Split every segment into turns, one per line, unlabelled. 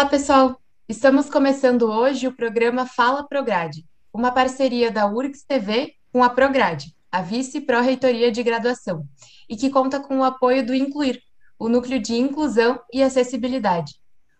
Olá, pessoal! Estamos começando hoje o programa Fala Prograde, uma parceria da URGS TV com a Prograde, a vice-pró-reitoria de graduação, e que conta com o apoio do Incluir, o núcleo de inclusão e acessibilidade.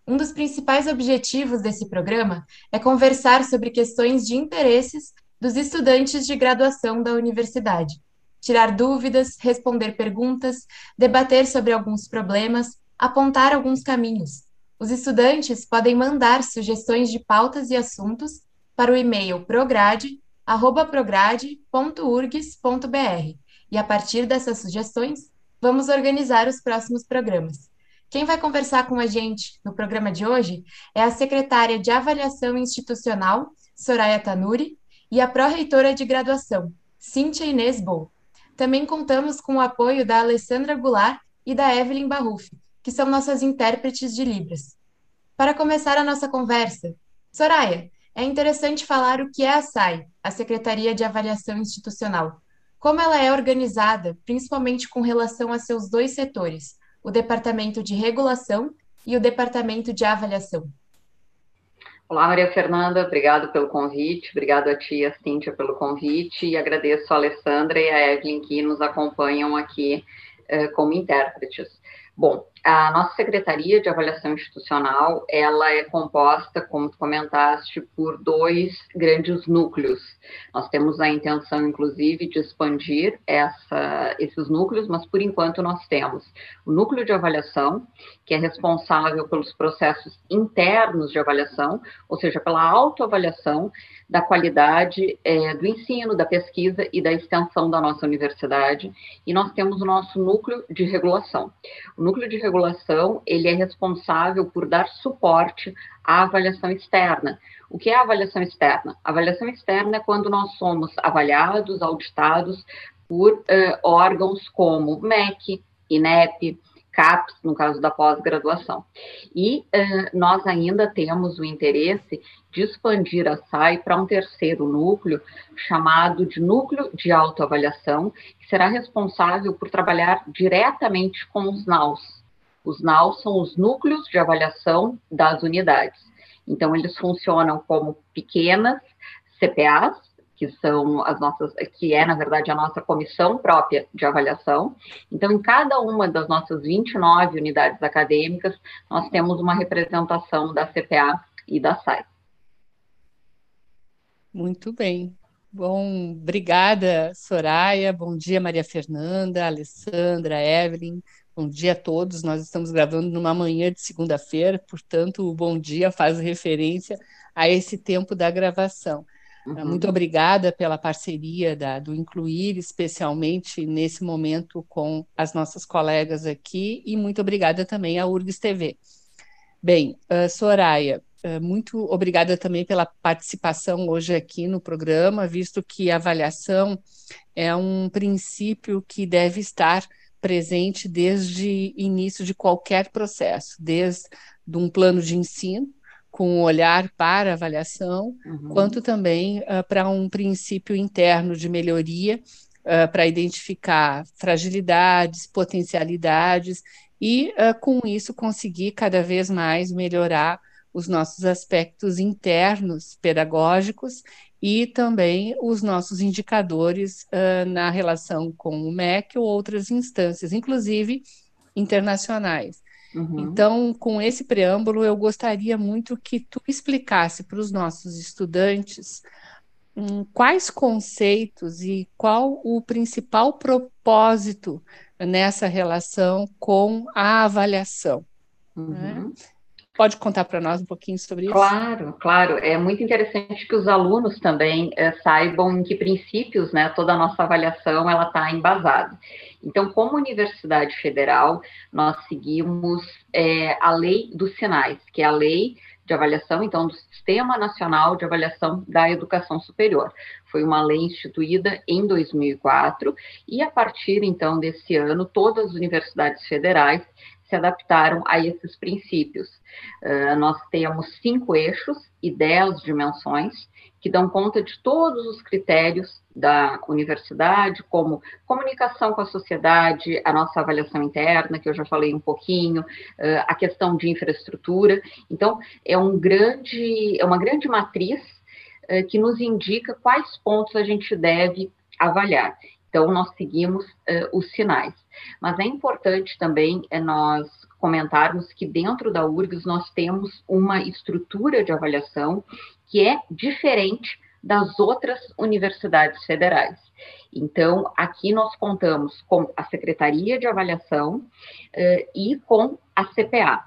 Um dos principais objetivos desse programa é conversar sobre questões de interesses dos estudantes de graduação da universidade, tirar dúvidas, responder perguntas, debater sobre alguns problemas, apontar alguns caminhos. Os estudantes podem mandar sugestões de pautas e assuntos para o e-mail prograde@prograde.urgs.br e a partir dessas sugestões vamos organizar os próximos programas. Quem vai conversar com a gente no programa de hoje é a secretária de Avaliação Institucional, Soraya Tanuri, e a pró-reitora de graduação, Cíntia Inês Bol. Também contamos com o apoio da Alessandra Goulart e da Evelyn Barrufi, que são nossas intérpretes de Libras. Para começar a nossa conversa, Soraya, é interessante falar o que é a SAI, a Secretaria de Avaliação Institucional como ela é organizada, principalmente com relação a seus dois setores, o Departamento de Regulação e o Departamento de Avaliação.
Olá, Maria Fernanda, obrigado pelo convite, obrigado a ti, a Cíntia, pelo convite, e agradeço a Alessandra e a Evelyn que nos acompanham aqui eh, como intérpretes. Bom, a nossa Secretaria de Avaliação Institucional, ela é composta, como tu comentaste, por dois grandes núcleos. Nós temos a intenção, inclusive, de expandir essa, esses núcleos, mas, por enquanto, nós temos o núcleo de avaliação, que é responsável pelos processos internos de avaliação, ou seja, pela autoavaliação da qualidade é, do ensino, da pesquisa e da extensão da nossa universidade, e nós temos o nosso núcleo de regulação. O núcleo de regulação, ele é responsável por dar suporte à avaliação externa. O que é a avaliação externa? A avaliação externa é quando nós somos avaliados, auditados por uh, órgãos como MEC, INEP, CAPES, no caso da pós-graduação. E uh, nós ainda temos o interesse de expandir a SAI para um terceiro núcleo, chamado de Núcleo de Autoavaliação, que será responsável por trabalhar diretamente com os NAUs. Os NAUs são os núcleos de avaliação das unidades. Então, eles funcionam como pequenas CPAs, que são as nossas, que é, na verdade, a nossa comissão própria de avaliação. Então, em cada uma das nossas 29 unidades acadêmicas, nós temos uma representação da CPA e da SAI.
Muito bem. Bom, obrigada, Soraya. Bom dia, Maria Fernanda, Alessandra, Evelyn. Bom dia a todos. Nós estamos gravando numa manhã de segunda-feira, portanto, o bom dia faz referência a esse tempo da gravação. Uhum. Muito obrigada pela parceria da, do Incluir, especialmente nesse momento com as nossas colegas aqui, e muito obrigada também à URGS TV. Bem, uh, Soraya, uh, muito obrigada também pela participação hoje aqui no programa, visto que a avaliação é um princípio que deve estar presente desde início de qualquer processo, desde um plano de ensino, com um olhar para avaliação, uhum. quanto também uh, para um princípio interno de melhoria, uh, para identificar fragilidades, potencialidades e, uh, com isso, conseguir cada vez mais melhorar os nossos aspectos internos pedagógicos e também os nossos indicadores na relação com o MEC ou outras instâncias, inclusive internacionais. Uhum. Então, com esse preâmbulo, eu gostaria muito que tu explicasse para os nossos estudantes um, quais conceitos e qual o principal propósito nessa relação com a avaliação. Né? Uhum. Né? Pode contar para nós um pouquinho sobre isso?
Claro, claro. É muito interessante que os alunos também é, saibam em que princípios, né, toda a nossa avaliação ela está embasada. Então, como Universidade Federal, nós seguimos é, a lei dos sinais, que é a lei de avaliação, então, do Sistema Nacional de Avaliação da Educação Superior. Foi uma lei instituída em 2004 e, a partir, então, desse ano, todas as universidades federais se adaptaram a esses princípios. Uh, nós temos cinco eixos e dez dimensões que dão conta de todos os critérios da universidade, como comunicação com a sociedade, a nossa avaliação interna, que eu já falei um pouquinho, uh, a questão de infraestrutura. Então, é um grande, é uma grande matriz uh, que nos indica quais pontos a gente deve avaliar. Então, nós seguimos os sinais. Mas é importante também é, nós comentarmos que dentro da URGS nós temos uma estrutura de avaliação que é diferente das outras universidades federais. Então, aqui nós contamos com a Secretaria de Avaliação uh, e com a CPA.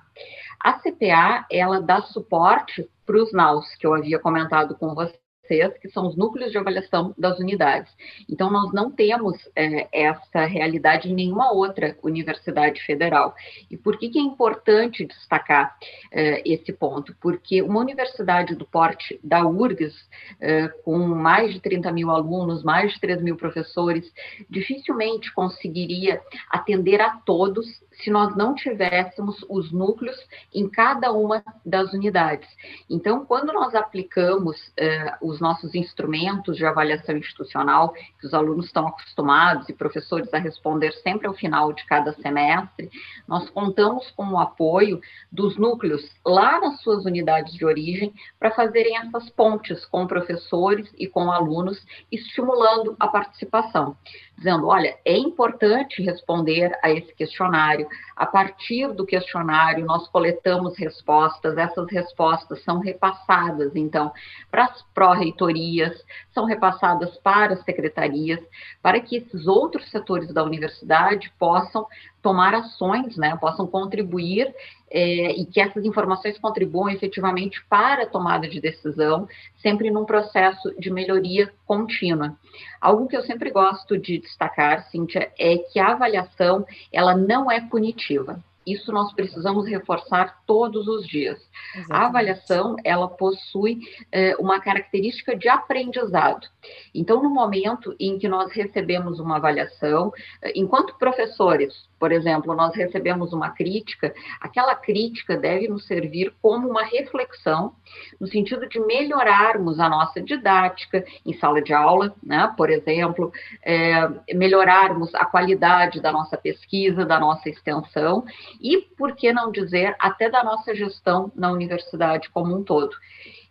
A CPA, ela dá suporte para os NAUS, que eu havia comentado com você CES, que são os núcleos de avaliação das unidades. Então, nós não temos é, essa realidade em nenhuma outra universidade federal. E por que, que é importante destacar é, esse ponto? Porque uma universidade do porte da URGS, é, com mais de 30 mil alunos, mais de 3 mil professores, dificilmente conseguiria atender a todos se nós não tivéssemos os núcleos em cada uma das unidades. Então, quando nós aplicamos eh, os nossos instrumentos de avaliação institucional, que os alunos estão acostumados e professores a responder sempre ao final de cada semestre, nós contamos com o apoio dos núcleos lá nas suas unidades de origem para fazerem essas pontes com professores e com alunos, estimulando a participação dizendo: olha, é importante responder a esse questionário. A partir do questionário, nós coletamos respostas, essas respostas são repassadas, então, para as pró-reitorias, são repassadas para as secretarias, para que esses outros setores da universidade possam tomar ações, né, possam contribuir é, e que essas informações contribuam efetivamente para a tomada de decisão, sempre num processo de melhoria contínua. Algo que eu sempre gosto de destacar, Cíntia, é que a avaliação ela não é punitiva. Isso nós precisamos reforçar todos os dias. Exatamente. A avaliação, ela possui é, uma característica de aprendizado. Então, no momento em que nós recebemos uma avaliação, eh, enquanto professores, por exemplo, nós recebemos uma crítica, aquela crítica deve nos servir como uma reflexão, no sentido de melhorarmos a nossa didática em sala de aula, né? por exemplo, é, melhorarmos a qualidade da nossa pesquisa, da nossa extensão, e, por que não dizer, até da nossa gestão na universidade como um todo.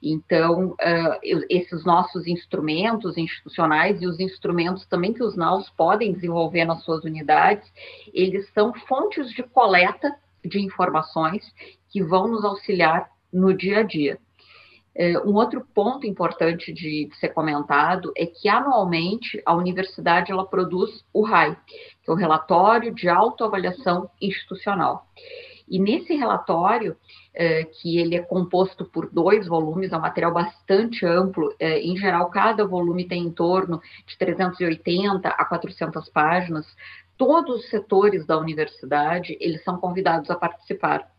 Então, uh, esses nossos instrumentos institucionais e os instrumentos também que os NAUs podem desenvolver nas suas unidades, eles são fontes de coleta de informações que vão nos auxiliar no dia a dia. Uh, um outro ponto importante de, de, ser comentado é que anualmente a universidade ela produz o RAI, que é o relatório de autoavaliação institucional. E nesse relatório, é, que ele é composto por dois volumes, é um material bastante amplo, é, em geral, cada volume tem em torno de 380 a 400 páginas, todos os setores da universidade, eles são convidados a participar.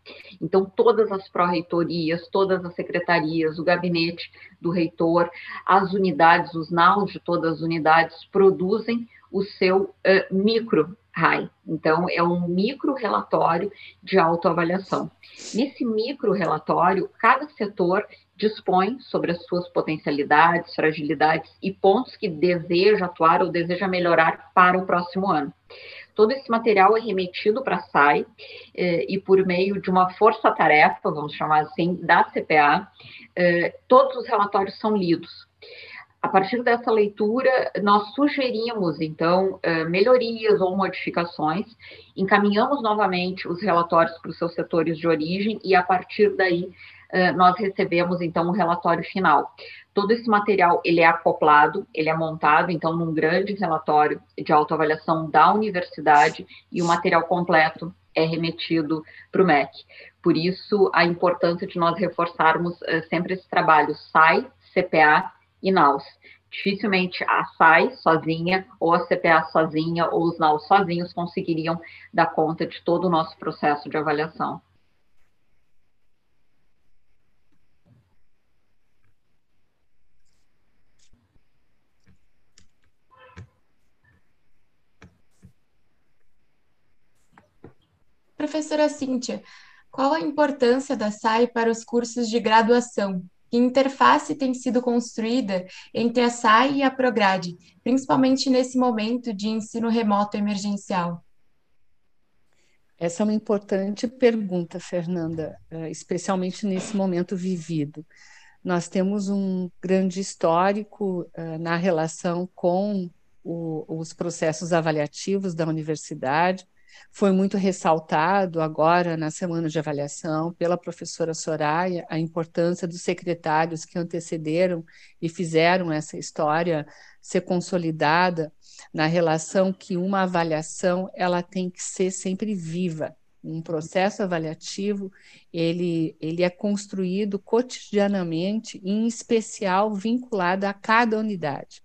Então, todas as pró-reitorias, todas as secretarias, o gabinete do reitor, as unidades, os naus de todas as unidades produzem o seu uh, micro RAI. Então, é um micro relatório de autoavaliação. Nesse micro relatório, cada setor dispõe sobre as suas potencialidades, fragilidades e pontos que deseja atuar ou deseja melhorar para o próximo ano. Todo esse material é remetido para a SAI eh, e por meio de uma força-tarefa, vamos chamar assim, da CPA, eh, todos os relatórios são lidos. A partir dessa leitura, nós sugerimos, então, eh, melhorias ou modificações, encaminhamos novamente os relatórios para os seus setores de origem e, a partir daí, eh, nós recebemos, então, o um relatório final. Todo esse material, ele é acoplado, ele é montado, então, num grande relatório de autoavaliação da universidade e o material completo é remetido para o MEC. Por isso, a importância de nós reforçarmos uh, sempre esse trabalho SAI, CPA e NAUS. Dificilmente a SAI sozinha, ou a CPA sozinha, ou os NAUS sozinhos conseguiriam dar conta de todo o nosso processo de avaliação.
Professora Cíntia, qual a importância da SAI para os cursos de graduação? Que interface tem sido construída entre a SAI e a Prograde, principalmente nesse momento de ensino remoto emergencial?
Essa é uma importante pergunta, Fernanda, eh, especialmente nesse momento vivido. Nós temos um grande histórico uh, na relação com o, os processos avaliativos da universidade. Foi muito ressaltado agora na semana de avaliação pela professora Soraya a importância dos secretários que antecederam e fizeram essa história ser consolidada na relação que uma avaliação ela tem que ser sempre viva, um processo avaliativo, ele, ele é construído cotidianamente, em especial vinculado a cada unidade,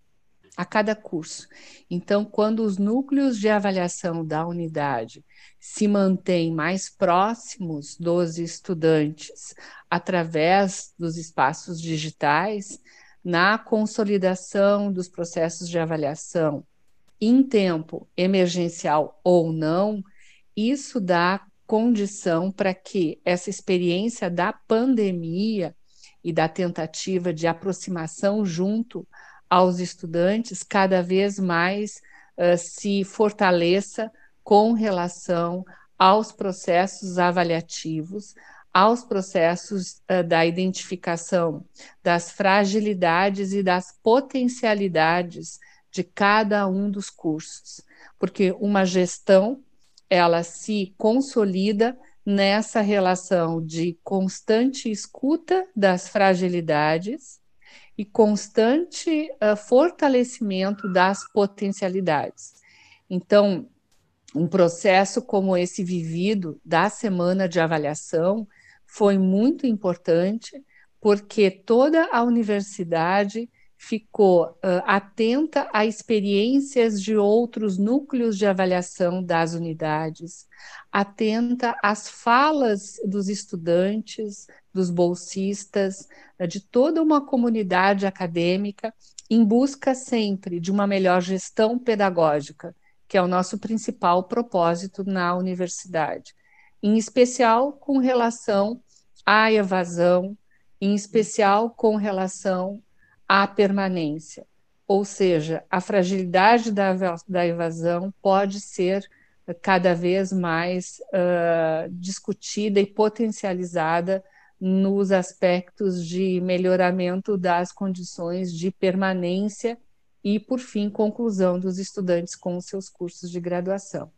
a cada curso. Então, quando os núcleos de avaliação da unidade se mantêm mais próximos dos estudantes através dos espaços digitais, na consolidação dos processos de avaliação em tempo emergencial ou não, isso dá condição para que essa experiência da pandemia e da tentativa de aproximação junto aos estudantes cada vez mais uh, se fortaleça com relação aos processos avaliativos, aos processos uh, da identificação das fragilidades e das potencialidades de cada um dos cursos, porque uma gestão ela se consolida nessa relação de constante escuta das fragilidades e constante uh, fortalecimento das potencialidades. Então, um processo como esse vivido da semana de avaliação foi muito importante, porque toda a universidade ficou uh, atenta a experiências de outros núcleos de avaliação das unidades, atenta às falas dos estudantes, dos bolsistas, de toda uma comunidade acadêmica, em busca sempre de uma melhor gestão pedagógica, que é o nosso principal propósito na universidade, em especial com relação à evasão, em especial com relação à permanência. Ou seja, a fragilidade da, da evasão pode ser cada vez mais uh, discutida e potencializada nos aspectos de melhoramento das condições de permanência e, por fim, conclusão dos estudantes com seus cursos de graduação.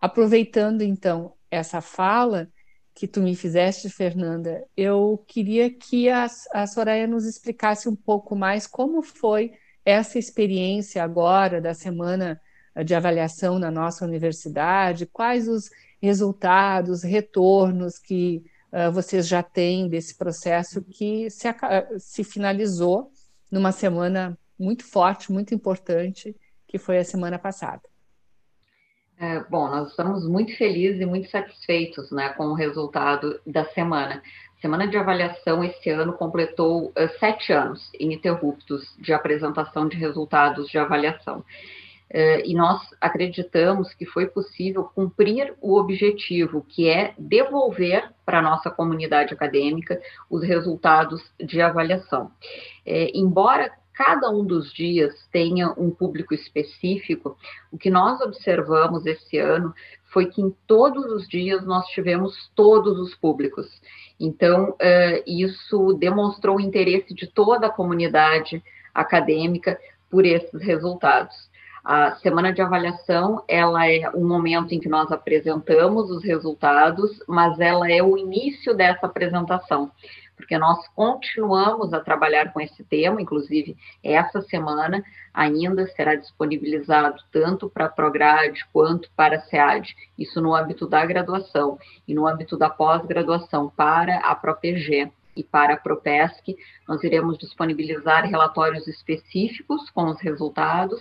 Aproveitando, então, essa fala, que tu me fizeste, Fernanda, eu queria que a, a Soraya nos explicasse um pouco mais como foi essa experiência agora da semana de avaliação na nossa universidade, quais os resultados, retornos que uh, vocês já têm desse processo que se, se finalizou numa semana muito forte, muito importante, que foi a semana passada.
É, bom, nós estamos muito felizes e muito satisfeitos né, com o resultado da semana. Semana de avaliação esse ano completou uh, sete anos ininterruptos de apresentação de resultados de avaliação. Uh, e nós acreditamos que foi possível cumprir o objetivo, que é devolver para a nossa comunidade acadêmica os resultados de avaliação. É, embora cada um dos dias tenha um público específico, o que nós observamos esse ano foi que em todos os dias nós tivemos todos os públicos. Então, uh, isso demonstrou o interesse de toda a comunidade acadêmica por esses resultados. A semana de avaliação, ela é um momento em que nós apresentamos os resultados, mas ela é o início dessa apresentação porque nós continuamos a trabalhar com esse tema, inclusive essa semana ainda será disponibilizado tanto para a Prograde quanto para a SEAD, isso no âmbito da graduação e no âmbito da pós-graduação para a ProPG e para a Propesc, nós iremos disponibilizar relatórios específicos com os resultados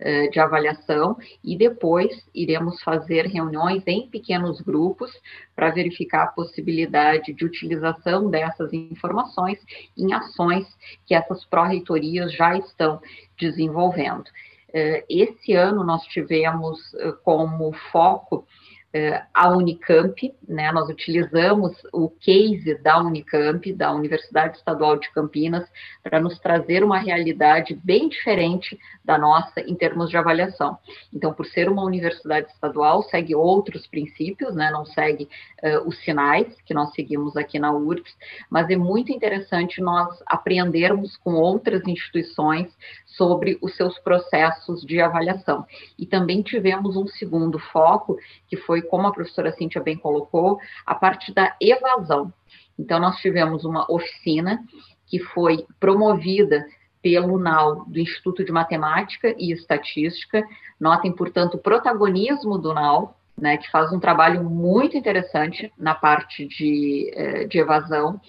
eh, de avaliação e depois iremos fazer reuniões em pequenos grupos para verificar a possibilidade de utilização dessas informações em ações que essas pró-reitorias já estão desenvolvendo. Eh, esse ano nós tivemos eh, como foco a Unicamp, né? Nós utilizamos o case da Unicamp, da Universidade Estadual de Campinas, para nos trazer uma realidade bem diferente da nossa em termos de avaliação. Então, por ser uma universidade estadual, segue outros princípios, né? Não segue uh, os sinais que nós seguimos aqui na URGS, mas é muito interessante nós aprendermos com outras instituições sobre os seus processos de avaliação. E também tivemos um segundo foco, que foi, como a professora Cíntia bem colocou, a parte da evasão. Então, nós tivemos uma oficina que foi promovida pelo NAU, do Instituto de Matemática e Estatística. Notem, portanto, o protagonismo do NAU, né, que faz um trabalho muito interessante na parte de, eh, de evasão.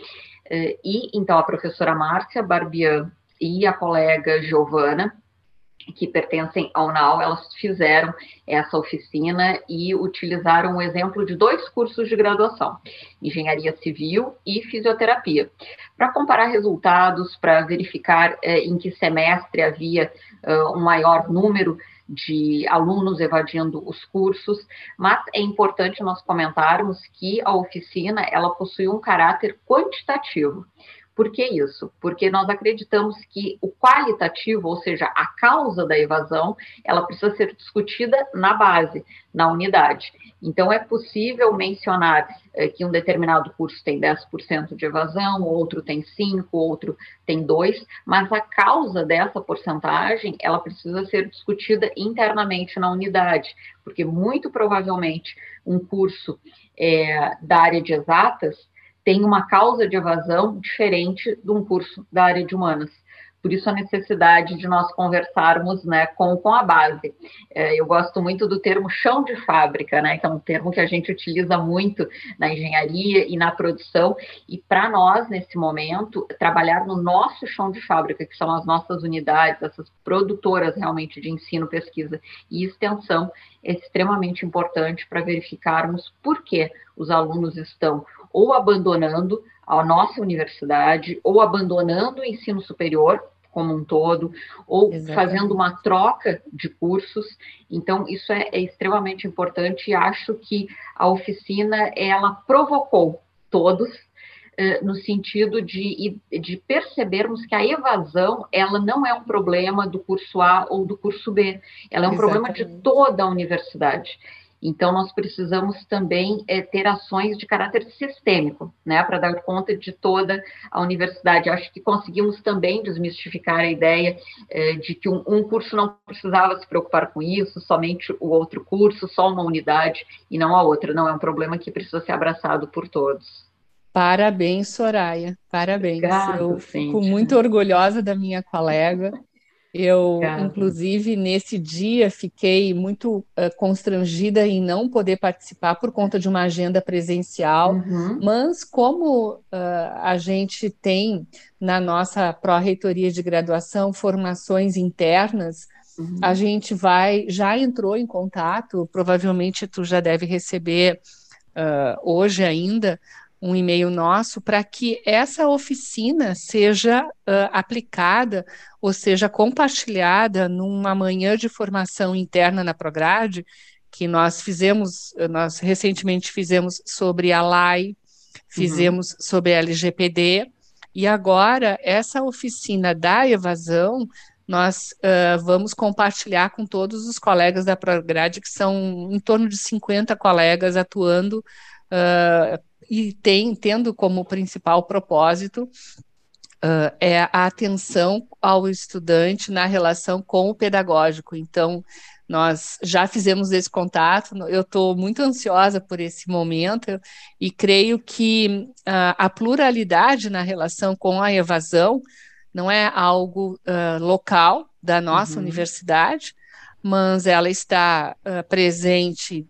Eh, e, então, a professora Márcia Barbian e a colega Giovana, que pertencem ao NAU, elas fizeram essa oficina e utilizaram o exemplo de dois cursos de graduação, Engenharia Civil e Fisioterapia, para comparar resultados, para verificar eh, em que semestre havia uh, um maior número de alunos evadindo os cursos, mas é importante nós comentarmos que a oficina ela possui um caráter quantitativo. Por que isso? Porque nós acreditamos que o qualitativo, ou seja, a causa da evasão, ela precisa ser discutida na base, na unidade. Então, é possível mencionar é, que um determinado curso tem 10% de evasão, outro tem 5%, outro tem 2%, mas a causa dessa porcentagem, ela precisa ser discutida internamente na unidade, porque muito provavelmente um curso é, da área de exatas, tem uma causa de evasão diferente de um curso da área de humanas. Por isso a necessidade de nós conversarmos né, com, com a base. É, eu gosto muito do termo chão de fábrica, né, que é um termo que a gente utiliza muito na engenharia e na produção, e para nós, nesse momento, trabalhar no nosso chão de fábrica, que são as nossas unidades, essas produtoras realmente de ensino, pesquisa e extensão, é extremamente importante para verificarmos por que os alunos estão ou abandonando a nossa universidade, ou abandonando o ensino superior como um todo, ou Exatamente. fazendo uma troca de cursos. Então, isso é, é extremamente importante e acho que a oficina, ela provocou todos eh, no sentido de, de percebermos que a evasão ela não é um problema do curso A ou do curso B, ela é um Exatamente. problema de toda a universidade. Então, nós precisamos também é, ter ações de caráter sistêmico, né, para dar conta de toda a universidade. Acho que conseguimos também desmistificar a ideia é, de que um, um, curso não precisava se preocupar com isso, somente o outro curso, só uma unidade e não a outra. Não é um problema que precisa ser abraçado por todos.
Parabéns, Soraya. Parabéns. Obrigado, Eu fico muito orgulhosa da minha colega eu, Obrigada. inclusive, nesse dia fiquei muito uh, constrangida em não poder participar por conta de uma agenda presencial, uhum. mas como uh, a gente tem na nossa pró-reitoria de graduação formações internas, uhum. a gente vai, já entrou em contato, provavelmente tu já deve receber uh, hoje ainda, um e-mail nosso para que essa oficina seja uh, aplicada ou seja compartilhada numa manhã de formação interna na Prograde, que nós fizemos, nós recentemente fizemos sobre a LAI, fizemos uhum. sobre a LGPD, e agora essa oficina da evasão nós uh, vamos compartilhar com todos os colegas da Prograde, que são em torno de 50 colegas atuando uh, e tem, tendo como principal propósito uh, é a atenção ao estudante na relação com o pedagógico. Então, nós já fizemos esse contato, eu estou muito ansiosa por esse momento e creio que uh, a pluralidade na relação com a evasão não é algo uh, local da nossa uhum. universidade, mas ela está presente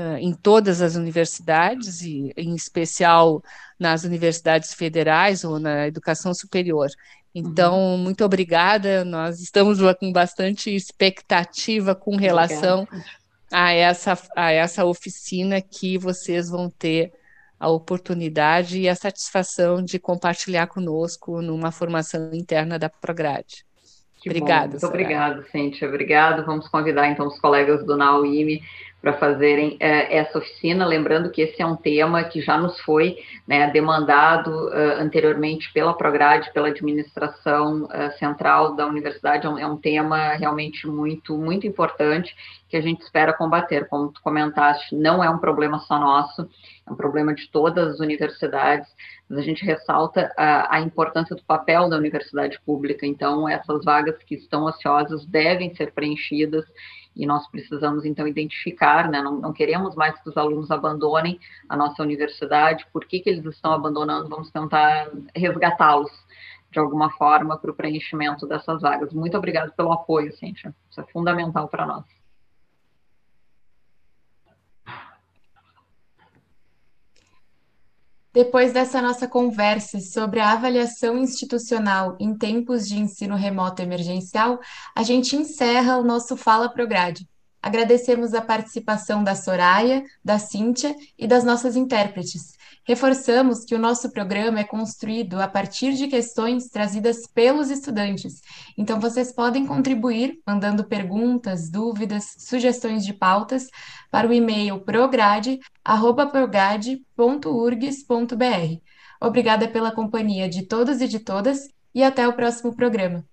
uh, em todas as universidades, e em especial nas universidades federais ou na educação superior. Então, uhum. muito obrigada. Nós estamos com bastante expectativa com relação a essa, a essa oficina que vocês vão ter a oportunidade e a satisfação de compartilhar conosco numa formação interna da Prograde.
Obrigada. Muito obrigada, Cíntia. Obrigado. Vamos convidar então os colegas do NAUIME para fazerem é, essa oficina, lembrando que esse é um tema que já nos foi né, demandado uh, anteriormente pela Prograde, pela administração uh, central da universidade, é um, é um, tema realmente muito, muito importante que a gente espera combater. Como tu comentaste, não é um problema só nosso, é um problema de todas as universidades, mas a gente ressalta a, a importância do papel da universidade pública, então essas vagas que estão ociosas devem ser preenchidas e nós precisamos então identificar, né, não, não, queremos mais que os alunos abandonem a nossa universidade, por que, que eles estão abandonando, vamos tentar resgatá-los de alguma forma para o preenchimento dessas vagas. Muito obrigado pelo apoio, Cíntia, isso é fundamental para nós.
Depois dessa nossa conversa sobre a avaliação institucional em tempos de ensino remoto emergencial, a gente encerra o nosso Fala Prograde. Agradecemos a participação da Soraya, da Cíntia e das nossas intérpretes reforçamos que o nosso programa é construído a partir de questões trazidas pelos estudantes. Então, vocês podem contribuir mandando perguntas, dúvidas, sugestões de pautas para o e-mail prograde.prograde.urgs.br. Obrigada pela companhia de todos e de todas e até o próximo programa.